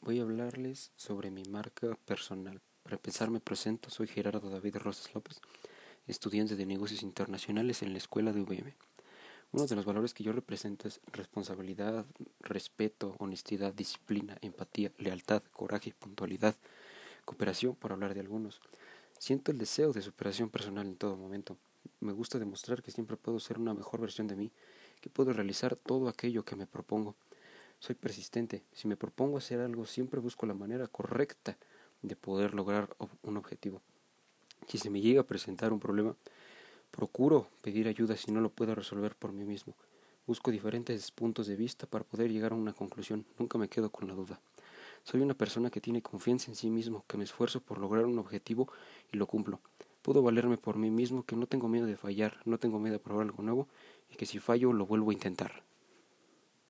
Voy a hablarles sobre mi marca personal. Para empezar me presento, soy Gerardo David Rosas López, estudiante de negocios internacionales en la escuela de UVM. Uno de los valores que yo represento es responsabilidad, respeto, honestidad, disciplina, empatía, lealtad, coraje, puntualidad, cooperación, por hablar de algunos. Siento el deseo de superación personal en todo momento. Me gusta demostrar que siempre puedo ser una mejor versión de mí, que puedo realizar todo aquello que me propongo soy persistente. Si me propongo hacer algo, siempre busco la manera correcta de poder lograr un objetivo. Si se me llega a presentar un problema, procuro pedir ayuda si no lo puedo resolver por mí mismo. Busco diferentes puntos de vista para poder llegar a una conclusión. Nunca me quedo con la duda. Soy una persona que tiene confianza en sí mismo, que me esfuerzo por lograr un objetivo y lo cumplo. Puedo valerme por mí mismo, que no tengo miedo de fallar, no tengo miedo de probar algo nuevo y que si fallo lo vuelvo a intentar.